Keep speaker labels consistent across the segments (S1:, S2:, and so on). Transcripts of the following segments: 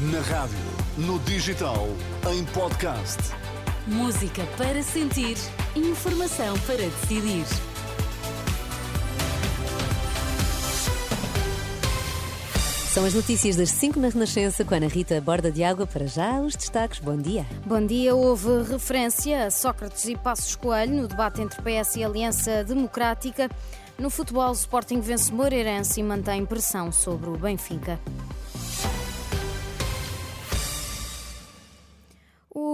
S1: Na rádio, no digital, em podcast.
S2: Música para sentir, informação para decidir. São as notícias das 5 na Renascença com a Ana Rita Borda de Água. Para já, os destaques. Bom dia.
S3: Bom dia. Houve referência a Sócrates e Passos Coelho no debate entre PS e Aliança Democrática. No futebol, o Sporting vence Moreirense e mantém pressão sobre o Benfica.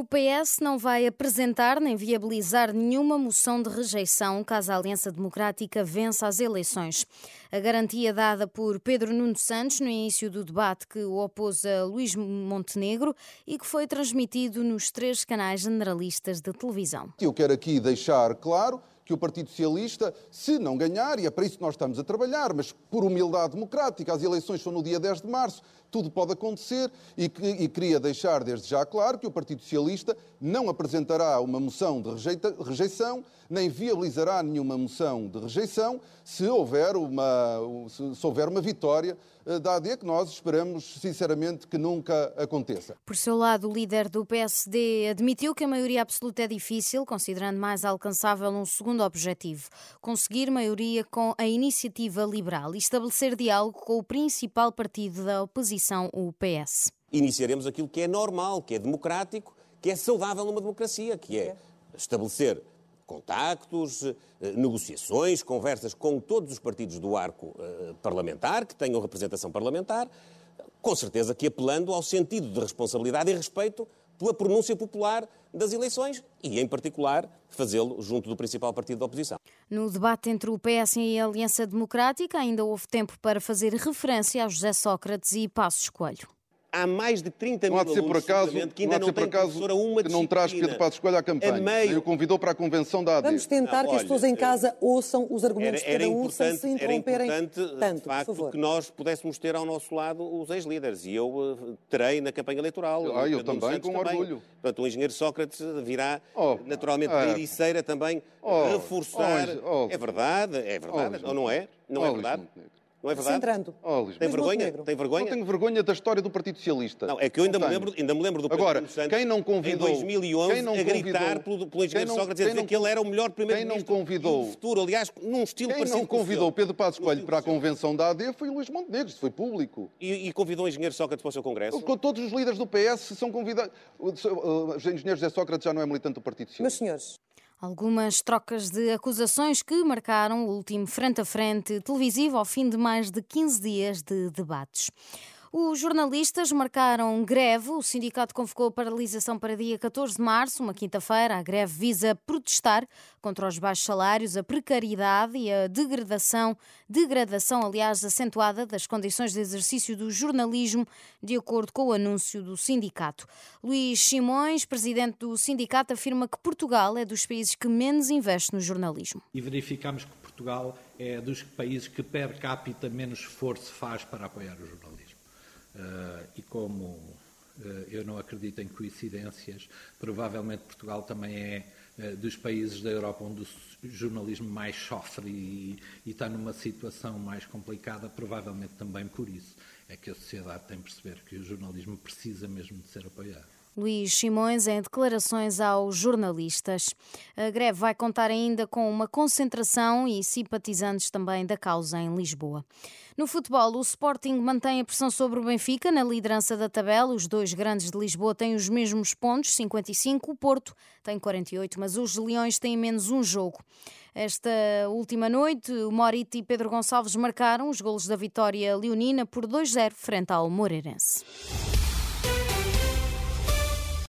S3: O PS não vai apresentar nem viabilizar nenhuma moção de rejeição caso a Aliança Democrática vença as eleições. A garantia dada por Pedro Nuno Santos no início do debate que o opôs a Luís Montenegro e que foi transmitido nos três canais generalistas de televisão.
S4: Eu quero aqui deixar claro que o Partido Socialista, se não ganhar, e é para isso que nós estamos a trabalhar, mas por humildade democrática, as eleições são no dia 10 de março, tudo pode acontecer e, que, e queria deixar desde já claro que o Partido Socialista não apresentará uma moção de rejeita, rejeição, nem viabilizará nenhuma moção de rejeição se houver uma, se, se houver uma vitória eh, da AD, que nós esperamos sinceramente que nunca aconteça.
S3: Por seu lado, o líder do PSD admitiu que a maioria absoluta é difícil, considerando mais alcançável um segundo objetivo: conseguir maioria com a iniciativa liberal e estabelecer diálogo com o principal partido da oposição oposição, o PS.
S5: Iniciaremos aquilo que é normal, que é democrático, que é saudável numa democracia, que é estabelecer contactos, eh, negociações, conversas com todos os partidos do arco eh, parlamentar, que tenham representação parlamentar, com certeza que apelando ao sentido de responsabilidade e respeito pela pronúncia popular das eleições e, em particular, fazê-lo junto do principal partido da oposição.
S3: No debate entre o PS e a Aliança Democrática, ainda houve tempo para fazer referência a José Sócrates e Passos Coelho
S5: há mais de 30 mil
S4: não de ser por acaso,
S5: que ainda não, não têm professora uma
S4: que não traz Pedro Passos Coelho à campanha. Meio... o convidou para a convenção da AD.
S6: Vamos tentar não, que as pessoas em casa ouçam os argumentos
S5: era, era
S6: de cada um sem se interromperem
S5: era importante,
S6: tanto,
S5: de facto, que nós pudéssemos ter ao nosso lado os ex-líderes. E eu uh, terei na campanha eleitoral.
S4: Ah, eu também, com também. orgulho.
S5: Portanto, o engenheiro Sócrates virá oh, naturalmente para é. Ericeira também oh, reforçar. Oh, é verdade, é verdade. Oh, ou não é? Não é verdade? Não é verdade?
S6: Centrando.
S4: Oh,
S5: tem vergonha? Tem vergonha?
S4: Não tenho vergonha da história do Partido Socialista.
S5: Não, é que eu ainda, me lembro, ainda me lembro do
S4: Agora, Santos, quem não convidou,
S5: em 2011
S4: não
S5: a gritar pelo, pelo engenheiro não, Sócrates a dizer não, que ele era o melhor primeiro-ministro
S4: do convidou,
S5: futuro, aliás, num estilo
S4: quem não convidou Pedro Passos Coelho para a convenção da AD foi o Luís Montenegro, isso foi público.
S5: E, e, convidou o engenheiro Sócrates para o seu congresso?
S4: Todos os líderes do PS são convidados. O engenheiro José Sócrates já não é militante do Partido Socialista.
S6: Meus senhores,
S3: Algumas trocas de acusações que marcaram o último frente a frente televisivo ao fim de mais de 15 dias de debates. Os jornalistas marcaram greve. O sindicato convocou a paralisação para dia 14 de março, uma quinta-feira. A greve visa protestar contra os baixos salários, a precariedade e a degradação, degradação, aliás, acentuada das condições de exercício do jornalismo, de acordo com o anúncio do sindicato. Luís Simões, presidente do sindicato, afirma que Portugal é dos países que menos investe no jornalismo.
S7: E verificamos que Portugal é dos países que per capita menos esforço faz para apoiar o jornalismo. Como uh, eu não acredito em coincidências, provavelmente Portugal também é uh, dos países da Europa onde o jornalismo mais sofre e, e, está numa situação mais complicada, provavelmente também por isso é que a sociedade tem que perceber que o jornalismo precisa mesmo de ser apoiado.
S3: Luís Simões em declarações aos jornalistas. A greve vai contar ainda com uma concentração e simpatizantes também da causa em Lisboa. No futebol, o Sporting mantém a pressão sobre o Benfica na liderança da tabela. Os dois grandes de Lisboa têm os mesmos pontos, 55. O Porto tem 48, mas os Leões têm menos um jogo. Esta última noite, o Morita e Pedro Gonçalves marcaram os golos da vitória leonina por 2-0 frente ao Moreirense.